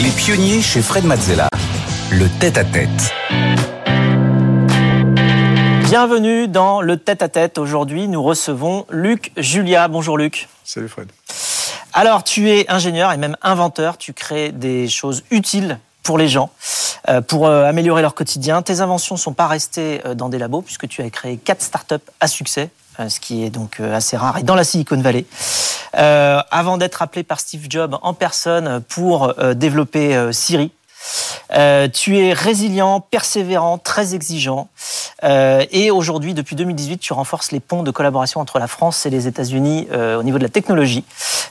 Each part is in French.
Les pionniers chez Fred Mazzella. Le tête-à-tête. Bienvenue dans le tête-à-tête. Aujourd'hui, nous recevons Luc Julia. Bonjour Luc. Salut Fred. Alors, tu es ingénieur et même inventeur. Tu crées des choses utiles pour les gens, euh, pour euh, améliorer leur quotidien. Tes inventions ne sont pas restées euh, dans des labos puisque tu as créé quatre startups à succès, ce qui est donc assez rare, et dans la Silicon Valley. avant d'être appelé par Steve Jobs en personne pour développer Siri, euh, tu es résilient, persévérant, très exigeant. Euh, et aujourd'hui, depuis 2018, tu renforces les ponts de collaboration entre la France et les États-Unis euh, au niveau de la technologie.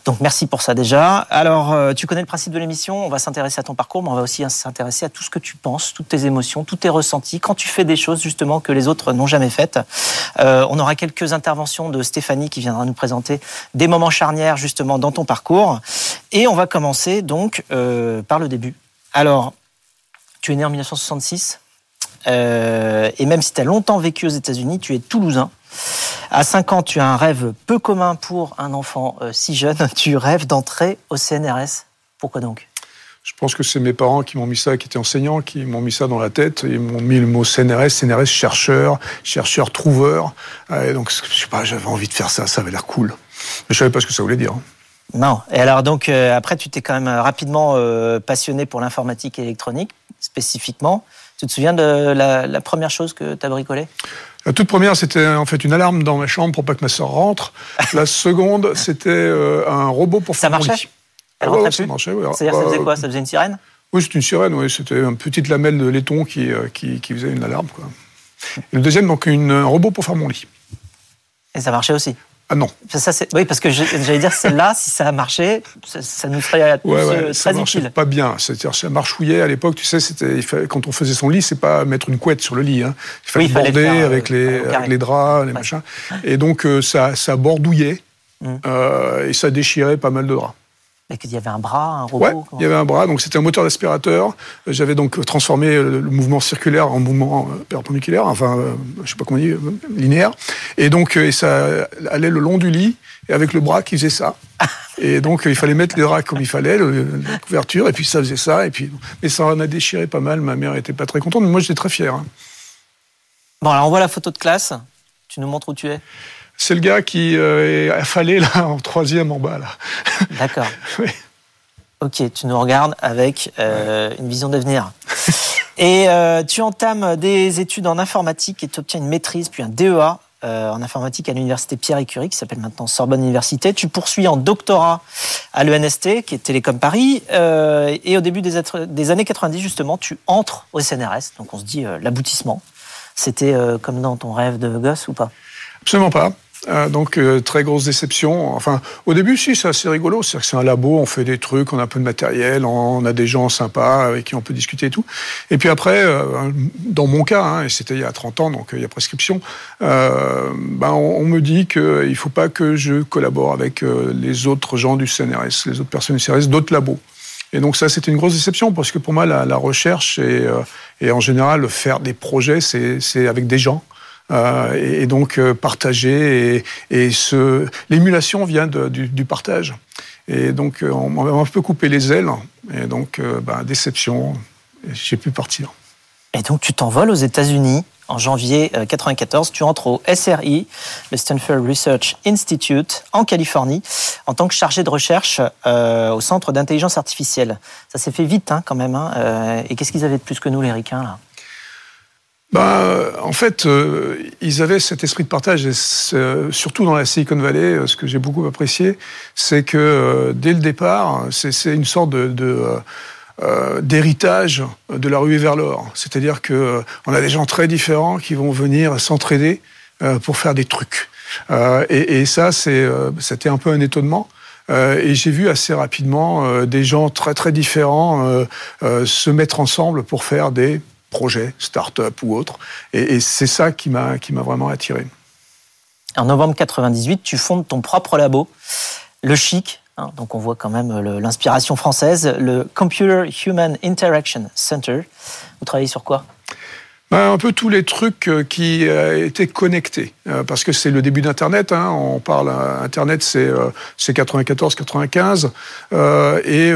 Donc merci pour ça déjà. Alors, tu connais le principe de l'émission. On va s'intéresser à ton parcours, mais on va aussi s'intéresser à tout ce que tu penses, toutes tes émotions, tous tes ressentis quand tu fais des choses justement que les autres n'ont jamais faites. on aura quelques interventions de Stéphanie qui viendra nous présenter des moments charnières justement dans ton parcours. Et on va commencer donc par le début. Alors, tu es né en 1966, euh, et même si tu as longtemps vécu aux États-Unis, tu es toulousain. À 5 ans, tu as un rêve peu commun pour un enfant euh, si jeune. Tu rêves d'entrer au CNRS. Pourquoi donc? Je pense que c'est mes parents qui m'ont mis ça, qui étaient enseignants, qui m'ont mis ça dans la tête. Ils m'ont mis le mot CNRS, CNRS chercheur, chercheur trouveur. Et donc, je sais pas, j'avais envie de faire ça, ça avait l'air cool. Mais je savais pas ce que ça voulait dire. Non. Et alors donc euh, après, tu t'es quand même rapidement euh, passionné pour l'informatique et l'électronique spécifiquement. Tu te souviens de la, première chose que tu as bricolé La toute première, c'était en fait une alarme dans ma chambre pour pas que ma soeur rentre. La seconde, c'était euh, un robot pour ça faire marchait Elle rentrait ça marchait, oui. C'est-à-dire, ça faisait quoi? Ça faisait une sirène? Oui, c'était une sirène. Oui, c'était une petite lamelle de laiton qui, qui, qui faisait une alarme. Quoi. Et le deuxième, donc, une, un robot pour faire mon lit. Et ça marchait aussi? Ah non. Ça, oui, parce que j'allais dire, celle-là, si ça a marché, ça, nous serait ouais, ouais, euh, ça utile. pas bien. C'est-à-dire, ça marchouillait à l'époque. Tu sais, c'était quand on faisait son lit, c'est pas mettre une couette sur le lit. Hein. Il fallait border euh, avec, les, avec les draps, les machins. Et donc, euh, ça, ça bordouillait euh, et ça déchirait pas mal de draps. Et qu'il y avait un bras, un robot Ouais, il y avait un bras, donc c'était un moteur d'aspirateur. J'avais donc transformé le mouvement circulaire en mouvement euh, perpendiculaire, enfin, euh, je sais pas comment on dit, euh, linéaire. Et donc, et ça allait le long du lit, et avec le bras qui faisait ça. Et donc, il fallait mettre les draps comme il fallait, la couverture, et puis ça faisait ça. Et puis, mais ça en a déchiré pas mal. Ma mère était pas très contente, mais moi, j'étais très fier. Hein. Bon, alors on voit la photo de classe. Tu nous montres où tu es c'est le gars qui euh, est affalé là en troisième en bas là. D'accord. Ok, tu nous regardes avec euh, une vision d'avenir. Et euh, tu entames des études en informatique et tu obtiens une maîtrise puis un DEA en informatique à l'université Pierre et Curie, qui s'appelle maintenant Sorbonne Université. Tu poursuis en doctorat à l'ENST, qui est Télécom Paris. et au début des, des, années 90, justement, tu entres au CNRS. Donc on se dit l'aboutissement. C'était comme dans ton rêve de gosse ou pas? Absolument pas. Euh, donc euh, très grosse déception. Enfin, au début, si, c'est assez rigolo. C'est c'est un labo, on fait des trucs, on a un peu de matériel, on a des gens sympas avec qui on peut discuter et tout. Et puis après, euh, dans mon cas, hein, et c'était il y a 30 ans, donc il y a prescription, ben, on, me dit qu'il ne faut pas que je collabore avec les autres gens du CNRS, les autres personnes du CNRS, d'autres labos. Et donc ça, c'était une grosse déception parce que pour moi, la, la recherche et, et en général faire des projets, c'est avec des gens. Euh, et, donc euh, partager. Et, l'émulation vient du, partage. Et donc euh, on m'a un peu coupé les ailes. Et donc, bah, déception, j'ai pu partir. Et donc tu t'envoles aux États-Unis en janvier 1994, tu entres au SRI, le Stanford Research Institute, en Californie, en tant que chargé de recherche au Centre d'intelligence artificielle. Ça s'est fait vite hein, quand même. Hein, et qu'est-ce qu'ils avaient de plus que nous, les ricains, là? Bah, en fait, euh, ils avaient cet esprit de partage, et surtout dans la Silicon Valley, euh, ce que j'ai beaucoup apprécié, c'est que euh, dès le départ, c'est une sorte de, de d'héritage de la ruée vers l'or. C'est-à-dire que on a des gens très différents qui vont venir s'entraider pour faire des trucs. Et, et, ça, c'était un peu un étonnement. et j'ai vu assez rapidement des gens très très différents se mettre ensemble pour faire des projet, start-up ou autre. Et, c'est ça qui m'a qui m'a vraiment attiré. En novembre 98, tu fondes ton propre labo, le Chic. Hein, donc on voit quand même l'inspiration française, le Computer Human Interaction Center. Vous travaillez sur quoi? Ben, un peu tous les trucs euh, qui euh, étaient connectés, euh, parce que c'est le début d'Internet. Hein, on parle Internet, c'est 94-95, et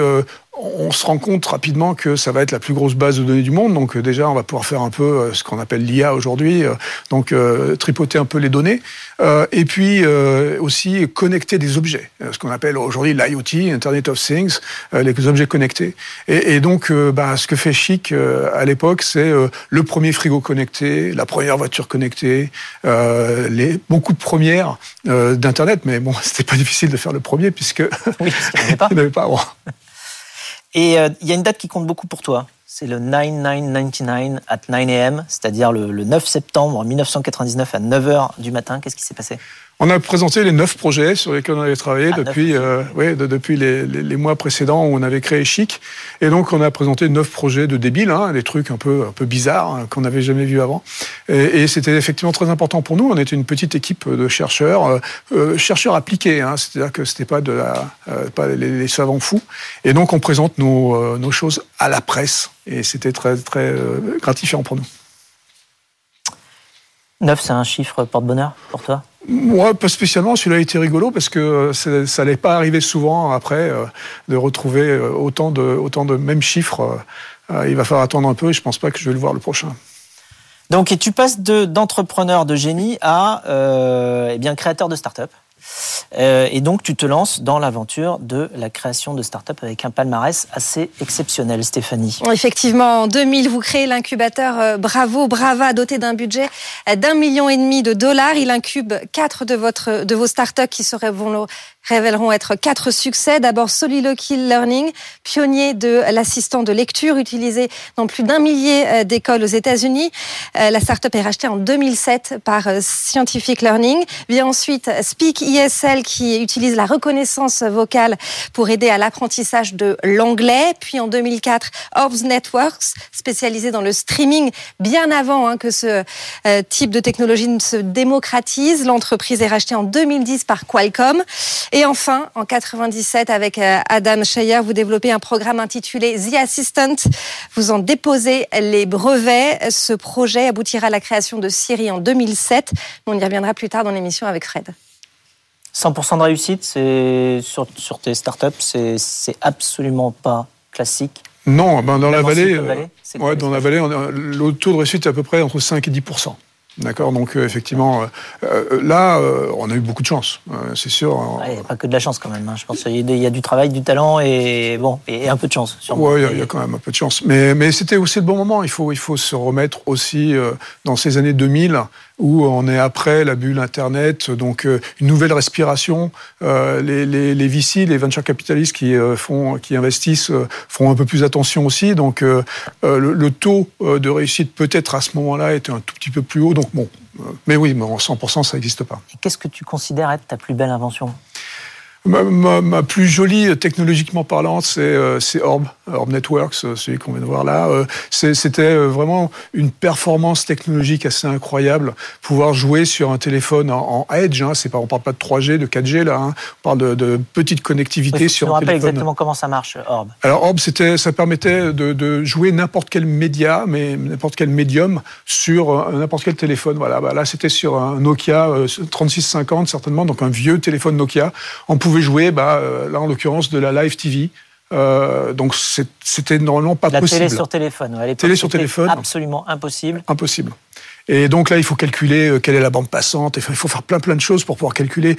on se rend compte rapidement que ça va être la plus grosse base de données du monde. Donc déjà, on va pouvoir faire un peu ce qu'on appelle l'IA aujourd'hui, donc tripoter un peu les données, et puis aussi connecter des objets, ce qu'on appelle aujourd'hui l'IoT, Internet of Things, les objets connectés. Et, donc, bah, ce que fait Chic à l'époque, c'est le premier frigo connecté, la première voiture connectée, les, beaucoup de premières d'Internet, mais bon, c'était pas difficile de faire le premier puisque oui, il n'y avait pas. Et euh, il y a une date qui compte beaucoup pour toi. C'est le 9999 at 9 a.m., c'est-à-dire le, le 9 septembre 1999 à 9h du matin. Qu'est-ce qui s'est passé? On a présenté les neuf projets sur lesquels on avait travaillé ah, depuis, euh, depuis les, les, mois précédents où on avait créé Chic. Et donc, on a présenté neuf projets de débiles, hein, des trucs un peu, un peu bizarres hein, qu'on n'avait jamais vus avant. Et, et c'était effectivement très important pour nous. On était une petite équipe de chercheurs, euh, euh chercheurs appliqués. Hein, C'est-à-dire que c'était pas de la, euh, pas les, savants fous. Et donc, on présente nos, euh, nos choses à la presse. Et c'était très, très gratifiant pour nous. Neuf, c'est un chiffre porte-bonheur pour toi? Moi, pas spécialement. Celui-là a été rigolo parce que ça n'allait pas arriver souvent après euh, de retrouver euh, autant de, autant de mêmes chiffres. Euh, il va falloir attendre un peu et je pense pas que je vais le voir le prochain. Donc, et tu passes d'entrepreneur de, génie à eh bien créateur de start-up. Euh, et donc, tu te lances dans l'aventure de la création de start-up avec un palmarès assez exceptionnel, Stéphanie. Effectivement, en 2000, vous créez l'incubateur euh, Bravo Brava, doté d'un budget d'un million et demi de dollars. Il incube quatre de, votre, de vos start-up qui révéleront être quatre succès. D'abord, Soliloquy Learning, pionnier de l'assistant de lecture utilisé dans plus d'un millier euh, d'écoles aux États-Unis. Euh, la startup est rachetée en 2007 par euh, Scientific Learning. Vient ensuite Speak ISL qui utilise la reconnaissance vocale pour aider à l'apprentissage de l'anglais. Puis en 2004, Orbs Networks, spécialisé dans le streaming bien avant hein, que ce type de technologie ne se démocratise. L'entreprise est rachetée en 2010 par Qualcomm. Et enfin, en 97, avec euh, Adam Scheyer, vous développez un programme intitulé The Assistant. Vous en déposez les brevets. Ce projet aboutira à la création de Siri en 2007. On y reviendra plus tard dans l'émission avec Fred. 100% de réussite c'est sur, sur tes startups, c'est absolument pas classique. Non, ben dans, la vallée, euh, dans la vallée, le taux de réussite est à peu près entre 5 et 10 D'accord, donc euh, effectivement, euh, euh, là, on a eu beaucoup de chance, c'est sûr. Il n'y a pas que de la chance quand même. Hein. Je pense qu'il y, a du travail, du talent et bon, et un peu de chance. Oui, il y, a quand même un peu de chance. Mais, mais c'était aussi le bon moment. Il faut, il faut se remettre aussi dans ces années 2000 où on est après la bulle Internet, donc euh, une nouvelle respiration. Euh, les, les, VC, les venture capitalistes qui, euh, font, qui investissent, font un peu plus attention aussi. Donc le, taux de réussite peut-être à ce moment-là était un tout petit peu plus haut. Donc bon, mais oui, mais en 100%, ça n'existe pas. Qu'est-ce que tu considères être ta plus belle invention? Ma, plus jolie, technologiquement parlant, c'est euh, Orb, Orb Networks, euh, celui qu'on vient de voir là. Euh, C'était euh, vraiment une performance technologique assez incroyable. Pouvoir jouer sur un téléphone en, Edge, hein, c'est pas, on parle pas de 3G, de 4G là, hein, on parle de, de petite connectivité sur un téléphone. rappelle exactement comment ça marche, Orb. Alors Orb, ça permettait de, de jouer n'importe quel média, mais n'importe quel médium sur n'importe quel téléphone. Voilà, bah, là c'était sur un Nokia 3650 certainement, donc un vieux téléphone Nokia. On pouvait jouer, bah, euh, là en l'occurrence, de la live TV. Euh, donc c'était normalement pas la possible. Télé sur téléphone. Ouais, télé sur téléphone. Absolument impossible. Impossible. Et donc là, il faut calculer euh, quelle est la bande passante. Il faut faire plein plein de choses pour pouvoir calculer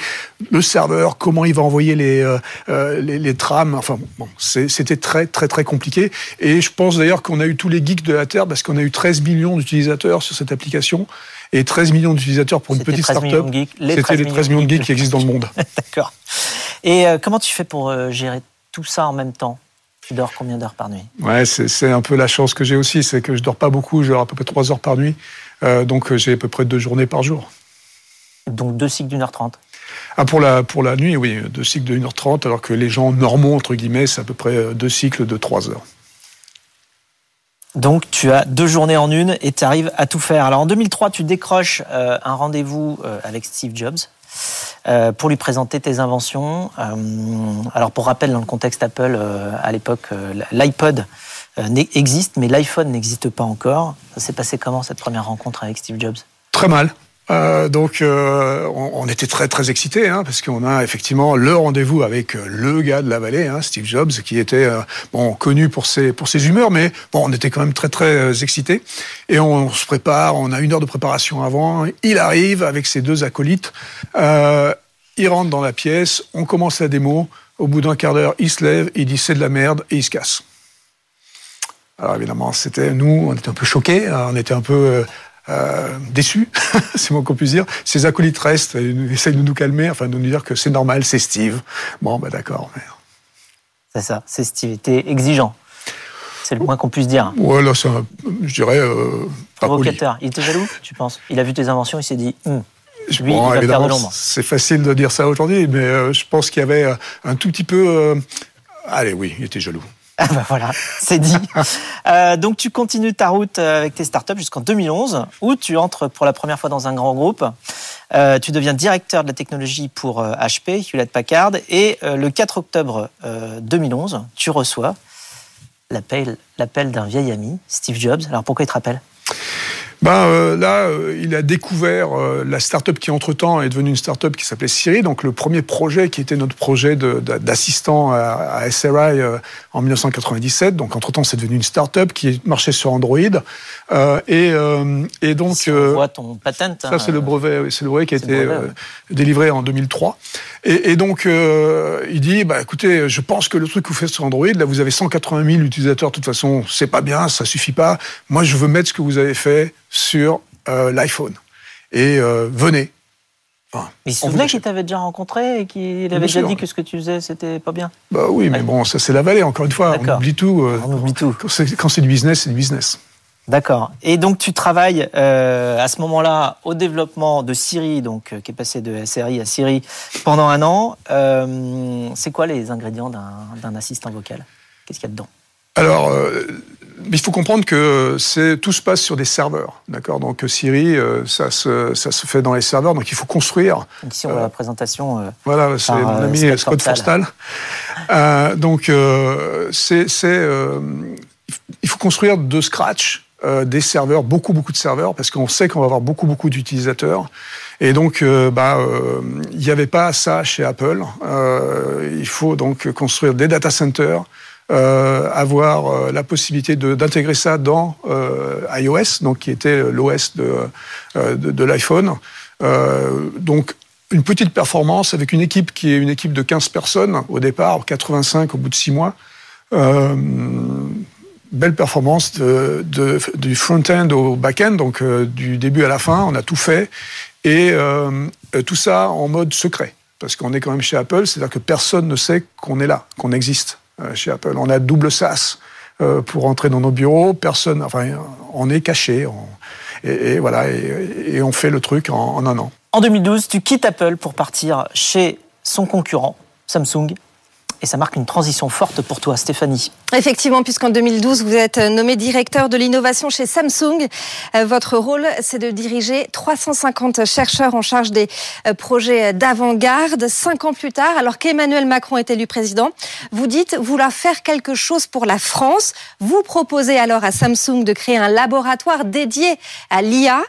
le serveur, comment il va envoyer les les, les, trames. Enfin bon, c'était très très très compliqué. Et je pense d'ailleurs qu'on a eu tous les geeks de la terre parce qu'on a eu 13 millions d'utilisateurs sur cette application et 13 millions d'utilisateurs pour une petite start-up. C'était les 13 millions de geeks qui existent dans le monde. D'accord. Et euh, comment tu fais pour euh, gérer tout ça en même temps? Tu dors combien d'heures par nuit? Ouais, c'est un peu la chance que j'ai aussi, c'est que je dors pas beaucoup, je dors à peu près 3 heures par nuit, euh, donc j'ai à peu près deux journées par jour. Donc deux cycles d'une heure trente? Ah, pour, la, pour la nuit, oui, deux cycles de 1h30, alors que les gens normaux, entre guillemets, c'est à peu près deux cycles de 3 heures. Donc tu as deux journées en une et tu arrives à tout faire. Alors en 2003, tu décroches un rendez-vous avec Steve Jobs. Euh, pour lui présenter tes inventions. Euh, alors pour rappel, dans le contexte Apple, euh, à l'époque, l'iPod existe, mais l'iPhone n'existe pas encore. Ça s'est passé comment cette première rencontre avec Steve Jobs? Très mal. Euh, donc, euh, on, on, était très très excités hein, parce qu'on a effectivement le rendez-vous avec euh, le gars de la vallée, hein, Steve Jobs, qui était bon connu pour ses pour ses humeurs, mais bon, on était quand même très très excités. Et on, se prépare, on a une heure de préparation avant. Il arrive avec ses deux acolytes. il rentre dans la pièce, on commence la démo. Au bout d'un quart d'heure, il se lève, il dit c'est de la merde et il se casse. Alors évidemment, c'était nous, on était un peu choqués, hein, on était un peu euh, déçus, c'est moins qu'on puisse dire. Ses acolytes restent, et essayent de nous calmer, enfin de nous dire que c'est normal, c'est Steve. Bon, bah d'accord. Mais... C'est ça, c'est Steve. était exigeant. C'est le moins qu'on puisse dire. Ouais, là, c'est je dirais. Euh, Provocateur. Il était jaloux, tu penses? Il a vu tes inventions, il s'est dit. Lui, bon, il va C'est facile de dire ça aujourd'hui, mais euh, je pense qu'il y avait un tout petit peu. Euh, allez, oui, il était jaloux. Ah bah voilà, c'est dit. euh, donc tu continues ta route euh, avec tes startups jusqu'en 2011, où tu entres pour la première fois dans un grand groupe. Euh, tu deviens directeur de la technologie pour HP, euh, Hewlett Packard, et le 4 octobre 2011, tu reçois l'appel d'un vieil ami, Steve Jobs. Alors pourquoi il te rappelle? Ben, euh, là, euh, il a découvert euh, la start-up qui, entre-temps, est devenue une start-up qui s'appelait Siri. Donc, le premier projet qui était notre projet d'assistant à, à, SRI en 1997. Donc, entre-temps, c'est devenu une start-up qui marchait sur Android. et, et donc... Si on voit ton patent. Ça, c'est le brevet, c'est le brevet qui a été délivré en 2003. Et, et donc, il dit, bah, écoutez, je pense que le truc que vous faites sur Android, là, vous avez 180 000 utilisateurs. De toute façon, c'est pas bien, ça suffit pas. Moi, je veux mettre ce que vous avez fait sur euh, l'iPhone. Et euh, venez. Enfin, il se souvenait qu'il t'avait déjà rencontré et qu'il avait déjà dit que ce que tu faisais, c'était pas bien Bah oui, mais bon, ça c'est la vallée, encore une fois. On oublie tout. Euh, on oublie tout. Quand c'est du business, c'est du business. D'accord. Et donc tu travailles à ce moment-là au développement de Siri, donc qui est passé de SRI à Siri pendant un an. c'est quoi les ingrédients d'un assistant vocal? Qu'est-ce qu'il y a dedans? Alors, il faut comprendre que c'est tout se passe sur des serveurs, d'accord? Donc Siri, euh, ça se ça se fait dans les serveurs, donc il faut construire. ici on a la présentation. Euh, voilà, c'est mon ami Scott Forstal. donc c'est il faut construire de scratch des serveurs, beaucoup beaucoup de serveurs, parce qu'on sait qu'on va avoir beaucoup beaucoup d'utilisateurs. Et donc, bah, il n'y avait pas ça chez Apple. il faut donc construire des data centers euh, avoir euh, la possibilité d'intégrer ça dans euh, iOS, donc qui était l'OS de, de, de l'iPhone. donc une petite performance avec une équipe qui est une équipe de 15 personnes au départ, 85 au bout de 6 mois. Euh, belle performance du front-end au back-end, donc du début à la fin, on a tout fait. Et euh, tout ça en mode secret, parce qu'on est quand même chez Apple, c'est-à-dire que personne ne sait qu'on est là, qu'on existe. Euh, chez Apple. On a double SAS euh, pour entrer dans nos bureaux. Personne, enfin, on est caché. et, voilà, et, on fait le truc en un an. En 2012, tu quittes Apple pour partir chez son concurrent, Samsung, et ça marque une transition forte pour toi, Stéphanie. Effectivement, puisqu'en 2012, vous êtes nommé directeur de l'innovation chez Samsung. Euh, votre rôle, c'est de diriger 350 chercheurs en charge des euh, projets d'avant-garde. Cinq ans plus tard, alors qu'Emmanuel Macron est élu président, vous dites vouloir faire quelque chose pour la France. Vous proposez alors à Samsung de créer un laboratoire dédié à l'IA,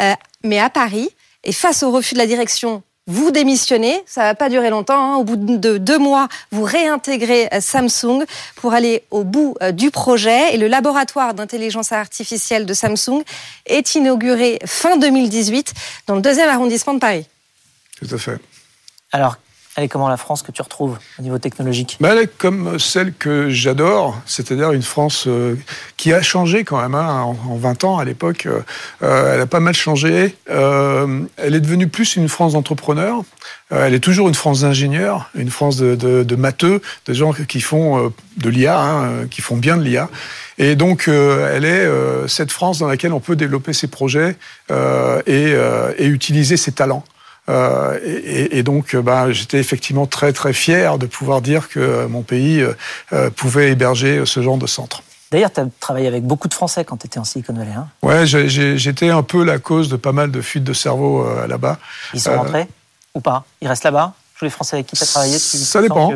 euh, mais à Paris. Et face au refus de la direction vous démissionnez, ça va pas durer longtemps. Hein. Au bout de deux mois, vous réintégrez euh, Samsung pour aller au bout euh, du projet. Et le laboratoire d'intelligence artificielle de Samsung est inauguré fin 2018 dans le deuxième arrondissement de Paris. Tout à fait. Alors, elle est comment la France que tu retrouves au niveau technologique ben, Elle est comme celle que j'adore, c'est-à-dire une France euh, qui a changé quand même. Hein, en, 20 ans, à l'époque, euh, euh, elle a pas mal changé. elle est devenue plus une France d'entrepreneurs. elle est toujours une France d'ingénieurs, une France de, de, de, matheux, de gens qui font de l'IA, hein, qui font bien de l'IA. Et donc, elle est cette France dans laquelle on peut développer ses projets et, et utiliser ses talents. Euh, et, donc, euh, bah, j'étais effectivement très très fier de pouvoir dire que mon pays euh, pouvait héberger ce genre de centre. D'ailleurs, tu as travaillé avec beaucoup de Français quand tu étais en Silicon Valley. Hein ouais, j'étais un peu la cause de pas mal de fuites de cerveau là-bas. Ils sont rentrés ou pas? Ils restent là-bas? Tous les Français avec qui tu as travaillé Ça dépend.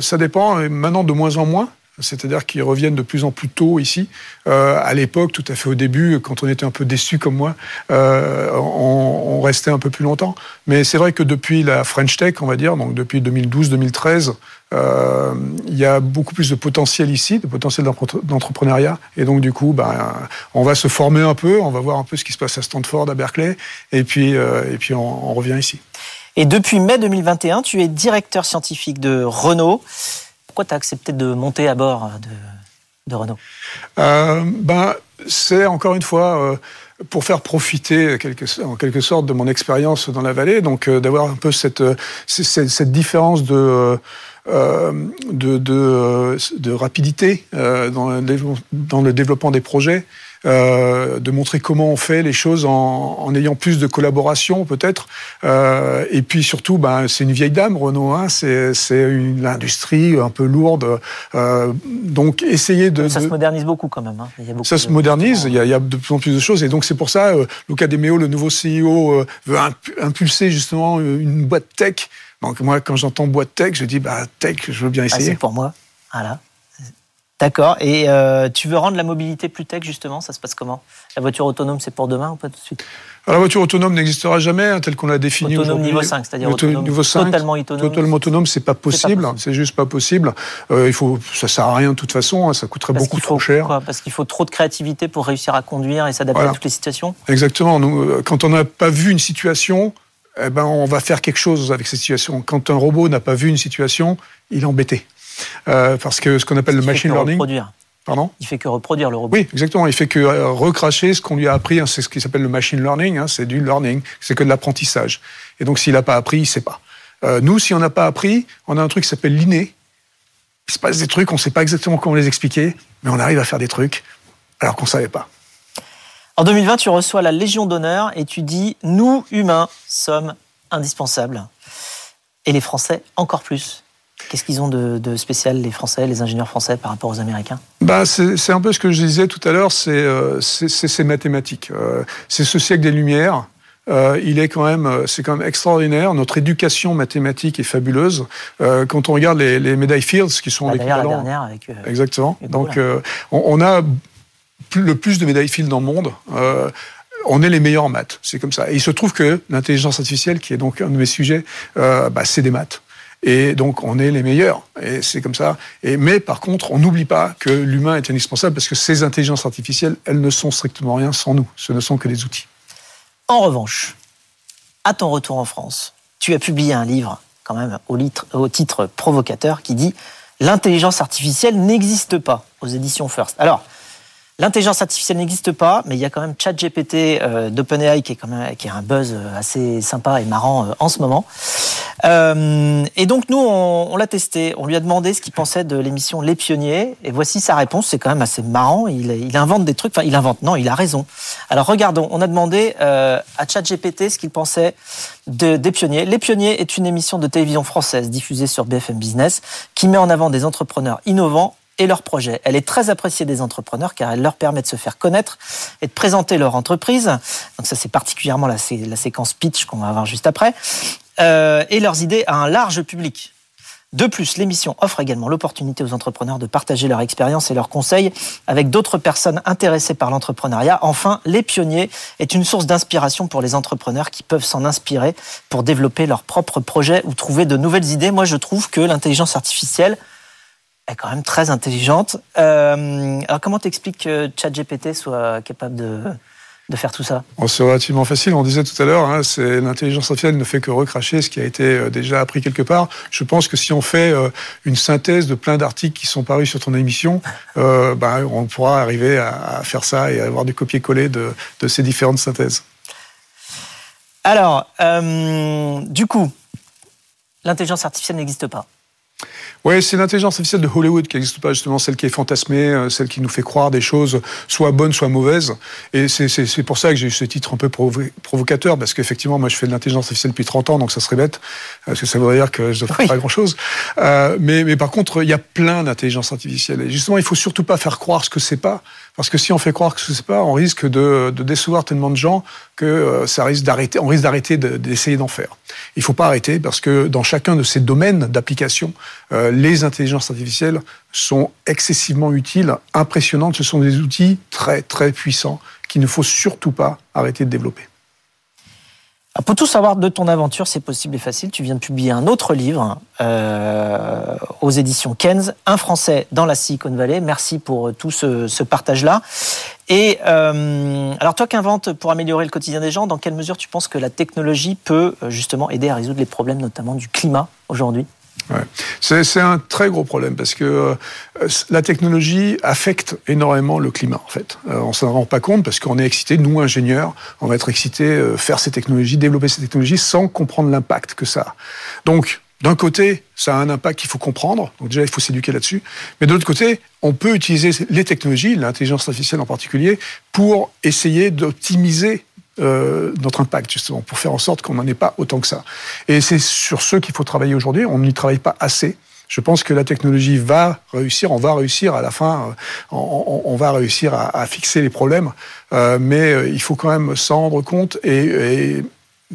ça dépend. Maintenant, de moins en moins. C'est-à-dire qu'ils reviennent de plus en plus tôt ici. Euh, à l'époque, tout à fait au début, quand on était un peu déçu comme moi, euh, on, restait un peu plus longtemps. Mais c'est vrai que depuis la French Tech, on va dire, donc depuis 2012-2013, euh, il y a beaucoup plus de potentiel ici, de potentiel d'entrepreneuriat. Et donc, du coup, ben, on va se former un peu, on va voir un peu ce qui se passe à Stanford, à Berkeley, et puis, on revient ici. Et depuis mai 2021, tu es directeur scientifique de Renault. Pourquoi tu as accepté de monter à bord de, Renault? Euh, ben, C'est encore une fois euh, pour faire profiter en quelque sorte de mon expérience dans la vallée, donc euh, d'avoir un peu cette, cette différence de... Euh, de, de, de, rapidité euh, dans, le dans le développement des projets. Euh, de montrer comment on fait les choses en, en ayant plus de collaboration peut-être. Euh, et puis surtout, ben, c'est une vieille dame, Renault. Hein, c'est une industrie un peu lourde. Euh, donc essayer de... Ça de... se modernise beaucoup quand même. Hein. Il y a ça se modernise, il y, a, il y, a, de plus en plus de choses. Et donc c'est pour ça, euh, Luca De Meo, le nouveau CEO, euh, veut impulser justement une boîte tech. Donc moi, quand j'entends boîte tech, je dis, bah, tech, je veux bien essayer. Ah, c'est pour moi. Voilà. D'accord. Et euh, tu veux rendre la mobilité plus tech, justement? Ça se passe comment? La voiture autonome, c'est pour demain ou pas tout de suite? Alors, La voiture autonome n'existera jamais, hein, telle qu'on l'a définie Autonome niveau 5, c'est-à-dire autonome, niveau 5, totalement autonome. Totalement autonome, c'est pas possible. C'est juste pas possible. Euh, il faut, ça sert à rien de toute façon. Hein, ça coûterait Parce beaucoup faut, trop cher. Quoi? Parce qu'il faut trop de créativité pour réussir à conduire et s'adapter voilà. à toutes les situations? Exactement. Nous, euh, quand on n'a pas vu une situation, eh ben, on va faire quelque chose avec cette situation. Quand un robot n'a pas vu une situation, il est embêté. Euh, parce que ce qu'on appelle le machine learning. Reproduire. Pardon Il fait que reproduire le robot. Oui, exactement. Il fait que euh, recracher ce qu'on lui a appris. Hein, c'est ce qui s'appelle le machine learning. Hein, c'est du learning. C'est que de l'apprentissage. Et donc, s'il n'a pas appris, il ne sait pas. Euh, nous, si on n'a pas appris, on a un truc qui s'appelle l'inné. Il se passe des trucs, on ne sait pas exactement comment les expliquer, mais on arrive à faire des trucs alors qu'on ne savait pas. En 2020, tu reçois la Légion d'honneur et tu dis Nous, humains, sommes indispensables. Et les Français, encore plus. Qu'est-ce qu'ils ont de, de, spécial, les Français, les ingénieurs français, par rapport aux Américains? Bah, C'est un peu ce que je disais tout à l'heure, c'est euh, ces mathématiques. Euh, c'est ce siècle des Lumières. Euh, il est quand même, c'est quand même extraordinaire. Notre éducation mathématique est fabuleuse. Euh, quand on regarde les, les médailles Fields, qui sont bah, l'équivalent, la dernière avec. Euh, exactement. Donc, on, on, a le plus de médailles Fields dans le monde on est les meilleurs en maths. C'est comme ça. Et il se trouve que l'intelligence artificielle, qui est donc un de mes sujets, euh, bah, c'est des maths. Et donc, on est les meilleurs. Et c'est comme ça. Mais par contre, on n'oublie pas que l'humain est indispensable parce que ces intelligences artificielles, elles ne sont strictement rien sans nous. Ce ne sont que des outils. En revanche, à ton retour en France, tu as publié un livre, quand même, au, au titre provocateur, qui dit L'intelligence artificielle n'existe pas aux éditions First. Alors, L'intelligence artificielle n'existe pas, mais il y a quand même ChatGPT euh, d'OpenAI qui est quand même qui est un buzz assez sympa et marrant euh, en ce moment. Euh, et donc nous, on, l'a testé. On lui a demandé ce qu'il pensait de l'émission Les Pionniers, et voici sa réponse. C'est quand même assez marrant. Il, invente des trucs. Enfin, il invente. Non, il a raison. Alors regardons. On a demandé euh, à ChatGPT ce qu'il pensait de, des Pionniers. Les Pionniers est une émission de télévision française diffusée sur BFM Business qui met en avant des entrepreneurs innovants et leurs projets. Elle est très appréciée des entrepreneurs car elle leur permet de se faire connaître et de présenter leur entreprise. Donc ça c'est particulièrement la, séquence pitch qu'on va avoir juste après. Euh, et leurs idées à un large public. De plus, l'émission offre également l'opportunité aux entrepreneurs de partager leur expérience et leurs conseils avec d'autres personnes intéressées par l'entrepreneuriat. Enfin, Les Pionniers est une source d'inspiration pour les entrepreneurs qui peuvent s'en inspirer pour développer leurs propres projets ou trouver de nouvelles idées. Moi, je trouve que l'intelligence artificielle, est quand même très intelligente. Euh, alors comment t'expliques que ChatGPT soit capable de, de faire tout ça? C'est relativement facile. On disait tout à l'heure, hein, c'est l'intelligence artificielle ne fait que recracher ce qui a été déjà appris quelque part. Je pense que si on fait euh, une synthèse de plein d'articles qui sont parus sur ton émission, euh, ben, on pourra arriver à, à, faire ça et avoir du copier-coller de, de, ces différentes synthèses. Alors, euh, du coup, l'intelligence artificielle n'existe pas. Oui, c'est l'intelligence artificielle de Hollywood qui n'existe pas, justement, celle qui est fantasmée, celle qui nous fait croire des choses soit bonnes, soit mauvaises. Et c'est pour ça que j'ai eu ce titre un peu provo provocateur, parce qu'effectivement, moi, je fais de l'intelligence artificielle depuis 30 ans, donc ça serait bête, parce que ça voudrait dire que je ne oui. pas grand-chose. Euh, mais, mais par contre, il y a plein d'intelligence artificielle. Et justement, il faut surtout pas faire croire ce que c'est pas, parce que si on fait croire que ce n'est pas, on risque de, de, décevoir tellement de gens que euh, ça risque d'arrêter, on risque d'arrêter d'essayer d'en faire. Il faut pas arrêter parce que dans chacun de ces domaines d'application, euh, les intelligences artificielles sont excessivement utiles, impressionnantes. Ce sont des outils très très puissants qu'il ne faut surtout pas arrêter de développer. Pour tout savoir de ton aventure, c'est possible et facile. Tu viens de publier un autre livre euh, aux éditions Kenz, Un Français dans la Silicon Valley. Merci pour tout ce, partage-là. Et euh, alors toi qu'inventes pour améliorer le quotidien des gens, dans quelle mesure tu penses que la technologie peut euh, justement aider à résoudre les problèmes notamment du climat aujourd'hui? Ouais. C'est un très gros problème parce que euh, la technologie affecte énormément le climat en fait. Euh, on s'en rend pas compte parce qu'on est excité, nous ingénieurs, on va être excité euh, faire ces technologies, développer ces technologies sans comprendre l'impact que ça a. Donc d'un côté, ça a un impact qu'il faut comprendre, donc déjà il faut s'éduquer là-dessus, mais de l'autre côté, on peut utiliser les technologies, l'intelligence artificielle en particulier, pour essayer d'optimiser euh, notre impact, justement, pour faire en sorte qu'on n'en ait pas autant que ça. Et c'est sur ce qu'il faut travailler aujourd'hui. On n'y travaille pas assez. Je pense que la technologie va réussir, on va réussir à la fin, euh, on, va réussir à, fixer les problèmes, euh, mais il faut quand même s'en rendre compte et,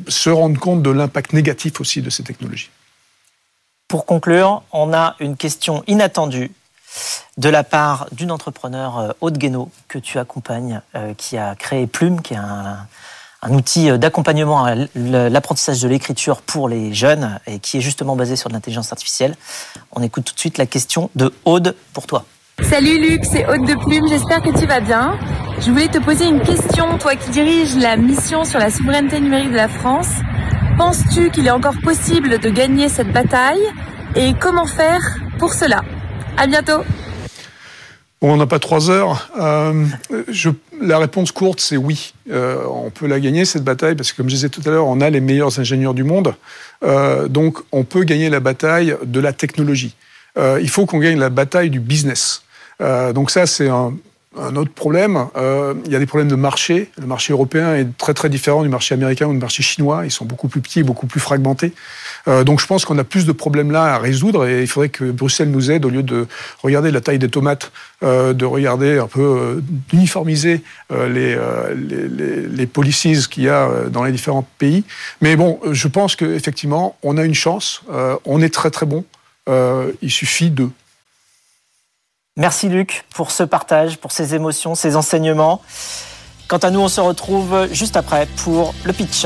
se rendre compte de l'impact négatif aussi de ces technologies. Pour conclure, on a une question inattendue de la part d'une entrepreneur haute Guénaud que tu accompagnes, qui a créé Plume, qui est un, un outil d'accompagnement à l'apprentissage de l'écriture pour les jeunes et qui est justement basé sur de l'intelligence artificielle. On écoute tout de suite la question de Aude pour toi. Salut Luc, c'est Aude de Plume, j'espère que tu vas bien. Je voulais te poser une question, toi qui diriges la mission sur la souveraineté numérique de la France. Penses-tu qu'il est encore possible de gagner cette bataille et comment faire pour cela? À bientôt on n'a pas trois heures. Euh, la réponse courte, c'est oui. Euh, on peut la gagner, cette bataille, parce que comme je disais tout à l'heure, on a les meilleurs ingénieurs du monde. Euh, donc, on peut gagner la bataille de la technologie. Il faut qu'on gagne la bataille du business. Donc ça, c'est un, un autre problème, euh, il y a des problèmes de marché. Le marché européen est très très différent du marché américain ou du marché chinois. Ils sont beaucoup plus petits, beaucoup plus fragmentés. Euh, donc je pense qu'on a plus de problèmes là à résoudre et il faudrait que Bruxelles nous aide au lieu de regarder la taille des tomates, euh, de regarder un peu euh, d'uniformiser euh, les, euh, les, les, les policies qu'il y a dans les différents pays. Mais bon, je pense qu'effectivement, on a une chance. on est très très bon. il suffit de. Merci Luc pour ce partage, pour ces émotions, ces enseignements. Quant à nous, on se retrouve juste après pour le pitch.